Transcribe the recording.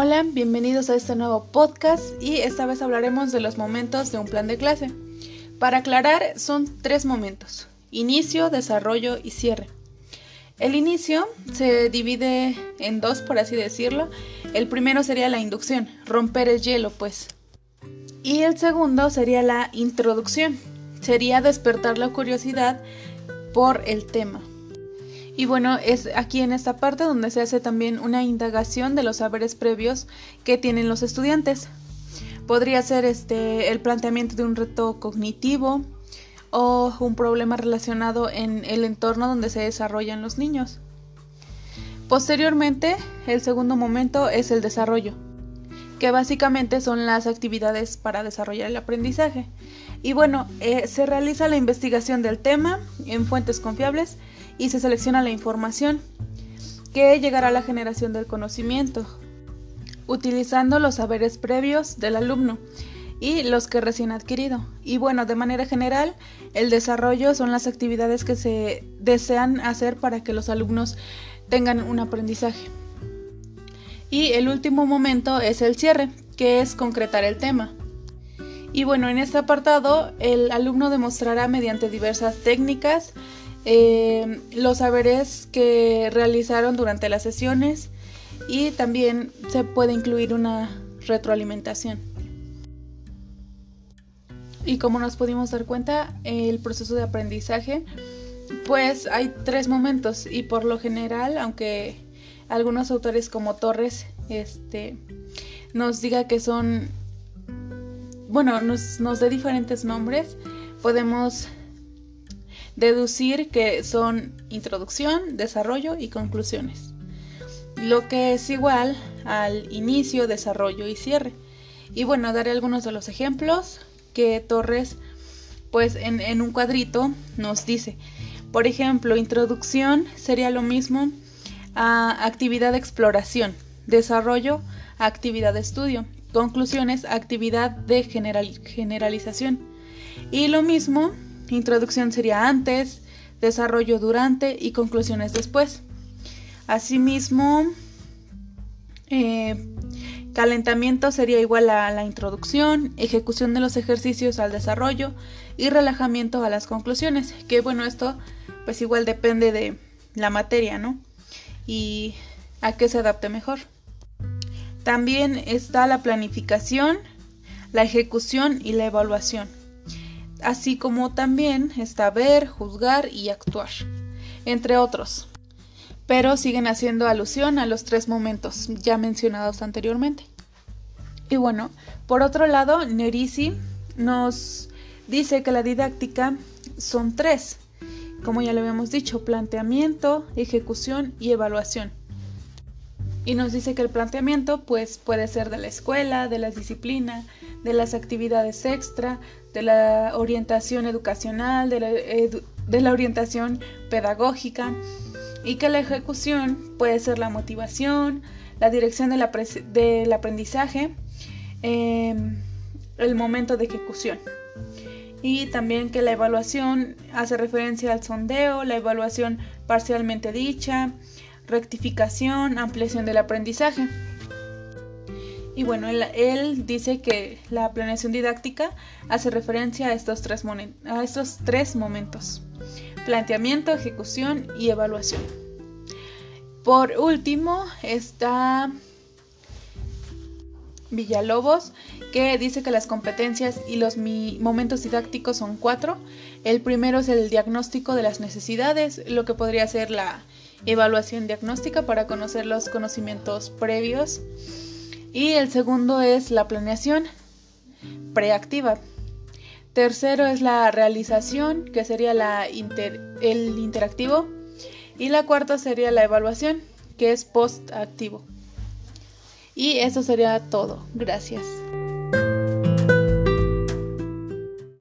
Hola, bienvenidos a este nuevo podcast y esta vez hablaremos de los momentos de un plan de clase. Para aclarar, son tres momentos, inicio, desarrollo y cierre. El inicio se divide en dos, por así decirlo. El primero sería la inducción, romper el hielo, pues. Y el segundo sería la introducción, sería despertar la curiosidad por el tema. Y bueno, es aquí en esta parte donde se hace también una indagación de los saberes previos que tienen los estudiantes. Podría ser este el planteamiento de un reto cognitivo o un problema relacionado en el entorno donde se desarrollan los niños. Posteriormente, el segundo momento es el desarrollo, que básicamente son las actividades para desarrollar el aprendizaje. Y bueno, eh, se realiza la investigación del tema en fuentes confiables y se selecciona la información que llegará a la generación del conocimiento, utilizando los saberes previos del alumno y los que recién adquirido. Y bueno, de manera general, el desarrollo son las actividades que se desean hacer para que los alumnos tengan un aprendizaje. Y el último momento es el cierre, que es concretar el tema. Y bueno, en este apartado, el alumno demostrará mediante diversas técnicas eh, los saberes que realizaron durante las sesiones y también se puede incluir una retroalimentación. Y como nos pudimos dar cuenta, el proceso de aprendizaje, pues hay tres momentos y por lo general, aunque algunos autores como Torres este, nos diga que son, bueno, nos, nos dé diferentes nombres, podemos deducir que son introducción, desarrollo y conclusiones, lo que es igual al inicio, desarrollo y cierre. Y bueno, daré algunos de los ejemplos que Torres, pues en, en un cuadrito nos dice. Por ejemplo, introducción sería lo mismo actividad de exploración, desarrollo, actividad de estudio, conclusiones, actividad de generalización. Y lo mismo Introducción sería antes, desarrollo durante y conclusiones después. Asimismo, eh, calentamiento sería igual a la introducción, ejecución de los ejercicios al desarrollo y relajamiento a las conclusiones. Que bueno, esto pues igual depende de la materia, ¿no? Y a qué se adapte mejor. También está la planificación, la ejecución y la evaluación así como también está ver, juzgar y actuar, entre otros. Pero siguen haciendo alusión a los tres momentos ya mencionados anteriormente. Y bueno, por otro lado, Nerisi nos dice que la didáctica son tres, como ya lo habíamos dicho, planteamiento, ejecución y evaluación. Y nos dice que el planteamiento pues puede ser de la escuela, de la disciplina, de las actividades extra, de la orientación educacional, de la, orientación pedagógica y que la ejecución puede ser la motivación, la dirección del aprendizaje, em, el momento de ejecución. Y también que la evaluación hace referencia al sondeo, la evaluación parcialmente dicha, rectificación, ampliación del aprendizaje. Y bueno, él, dice que la planeación didáctica hace referencia a estos, tres a estos tres momentos. Planteamiento, ejecución y evaluación. Por último está Villalobos, que dice que las competencias y los momentos didácticos son cuatro. El primero es el diagnóstico de las necesidades, lo que podría ser la evaluación diagnóstica para conocer los conocimientos previos. Y el segundo es la planeación preactiva. Tercero es la realización, que sería el interactivo. Y la cuarta sería la evaluación, que es postactivo. Y eso sería todo. Gracias.